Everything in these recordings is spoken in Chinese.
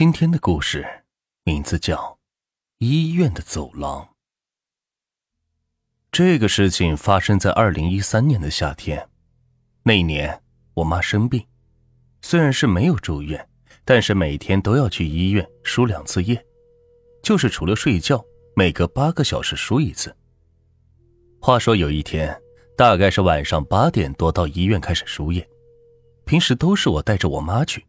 今天的故事名字叫《医院的走廊》。这个事情发生在二零一三年的夏天。那一年我妈生病，虽然是没有住院，但是每天都要去医院输两次液，就是除了睡觉，每隔八个小时输一次。话说有一天，大概是晚上八点多到医院开始输液，平时都是我带着我妈去。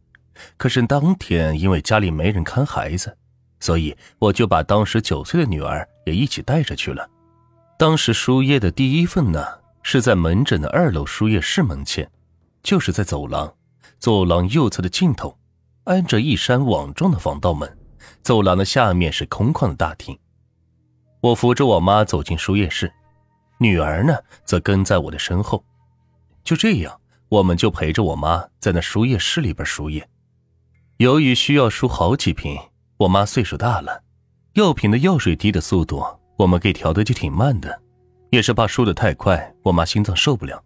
可是当天因为家里没人看孩子，所以我就把当时九岁的女儿也一起带着去了。当时输液的第一份呢，是在门诊的二楼输液室门前，就是在走廊，走廊右侧的尽头，挨着一扇网状的防盗门，走廊的下面是空旷的大厅。我扶着我妈走进输液室，女儿呢则跟在我的身后。就这样，我们就陪着我妈在那输液室里边输液。由于需要输好几瓶，我妈岁数大了，药品的药水滴的速度我们给调的就挺慢的，也是怕输的太快，我妈心脏受不了。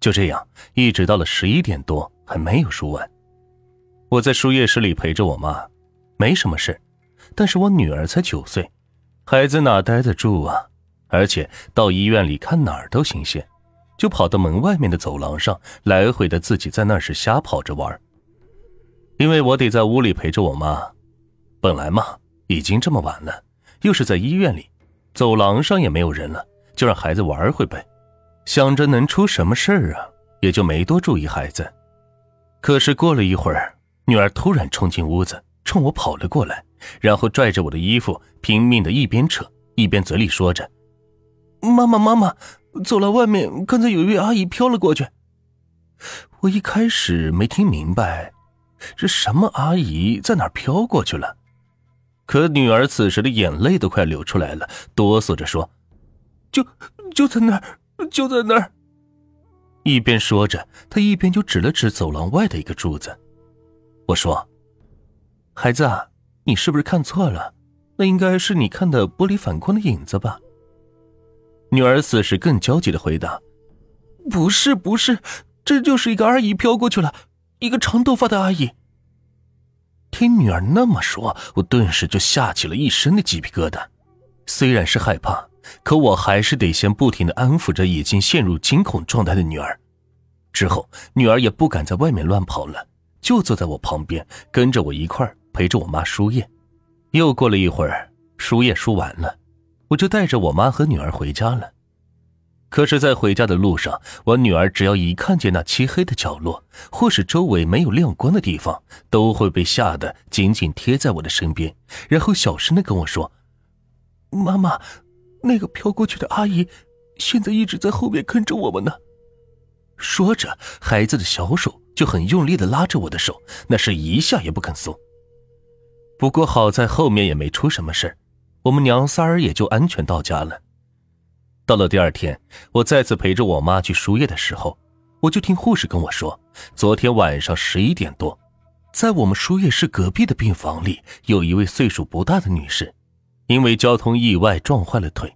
就这样，一直到了十一点多还没有输完。我在输液室里陪着我妈，没什么事，但是我女儿才九岁，孩子哪待得住啊？而且到医院里看哪儿都新鲜，就跑到门外面的走廊上来回的自己在那是瞎跑着玩。因为我得在屋里陪着我妈，本来嘛，已经这么晚了，又是在医院里，走廊上也没有人了，就让孩子玩会呗。想着能出什么事儿啊，也就没多注意孩子。可是过了一会儿，女儿突然冲进屋子，冲我跑了过来，然后拽着我的衣服，拼命的一边扯一边嘴里说着：“妈妈，妈妈，走廊外面刚才有一位阿姨飘了过去。”我一开始没听明白。这什么阿姨在哪飘过去了？可女儿此时的眼泪都快流出来了，哆嗦着说：“就就在那儿，就在那儿。”一边说着，她一边就指了指走廊外的一个柱子。我说：“孩子，啊你是不是看错了？那应该是你看的玻璃反光的影子吧？”女儿此时更焦急的回答：“不是，不是，这就是一个阿姨飘过去了。”一个长头发的阿姨。听女儿那么说，我顿时就吓起了一身的鸡皮疙瘩。虽然是害怕，可我还是得先不停的安抚着已经陷入惊恐状态的女儿。之后，女儿也不敢在外面乱跑了，就坐在我旁边，跟着我一块陪着我妈输液。又过了一会儿，输液输完了，我就带着我妈和女儿回家了。可是，在回家的路上，我女儿只要一看见那漆黑的角落，或是周围没有亮光的地方，都会被吓得紧紧贴在我的身边，然后小声的跟我说：“妈妈，那个飘过去的阿姨，现在一直在后面跟着我们呢。”说着，孩子的小手就很用力的拉着我的手，那是一下也不肯松。不过好在后面也没出什么事我们娘仨儿也就安全到家了。到了第二天，我再次陪着我妈去输液的时候，我就听护士跟我说，昨天晚上十一点多，在我们输液室隔壁的病房里，有一位岁数不大的女士，因为交通意外撞坏了腿，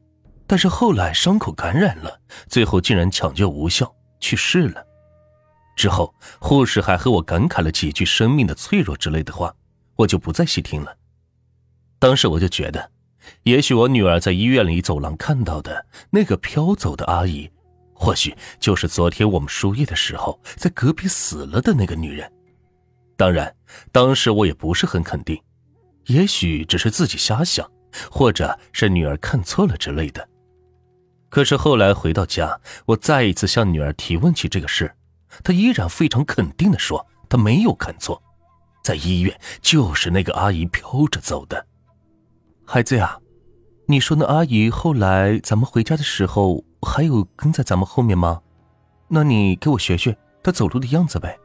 但是后来伤口感染了，最后竟然抢救无效去世了。之后，护士还和我感慨了几句生命的脆弱之类的话，我就不再细听了。当时我就觉得。也许我女儿在医院里走廊看到的那个飘走的阿姨，或许就是昨天我们输液的时候在隔壁死了的那个女人。当然，当时我也不是很肯定，也许只是自己瞎想，或者是女儿看错了之类的。可是后来回到家，我再一次向女儿提问起这个事，她依然非常肯定的说她没有看错，在医院就是那个阿姨飘着走的。孩子呀，你说那阿姨后来咱们回家的时候还有跟在咱们后面吗？那你给我学学她走路的样子呗。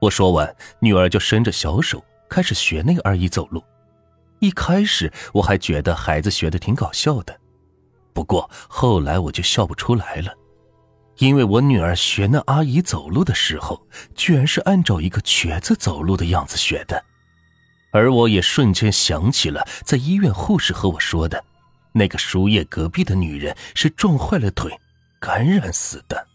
我说完，女儿就伸着小手开始学那个阿姨走路。一开始我还觉得孩子学的挺搞笑的，不过后来我就笑不出来了，因为我女儿学那阿姨走路的时候，居然是按照一个瘸子走路的样子学的。而我也瞬间想起了在医院护士和我说的，那个输液隔壁的女人是撞坏了腿，感染死的。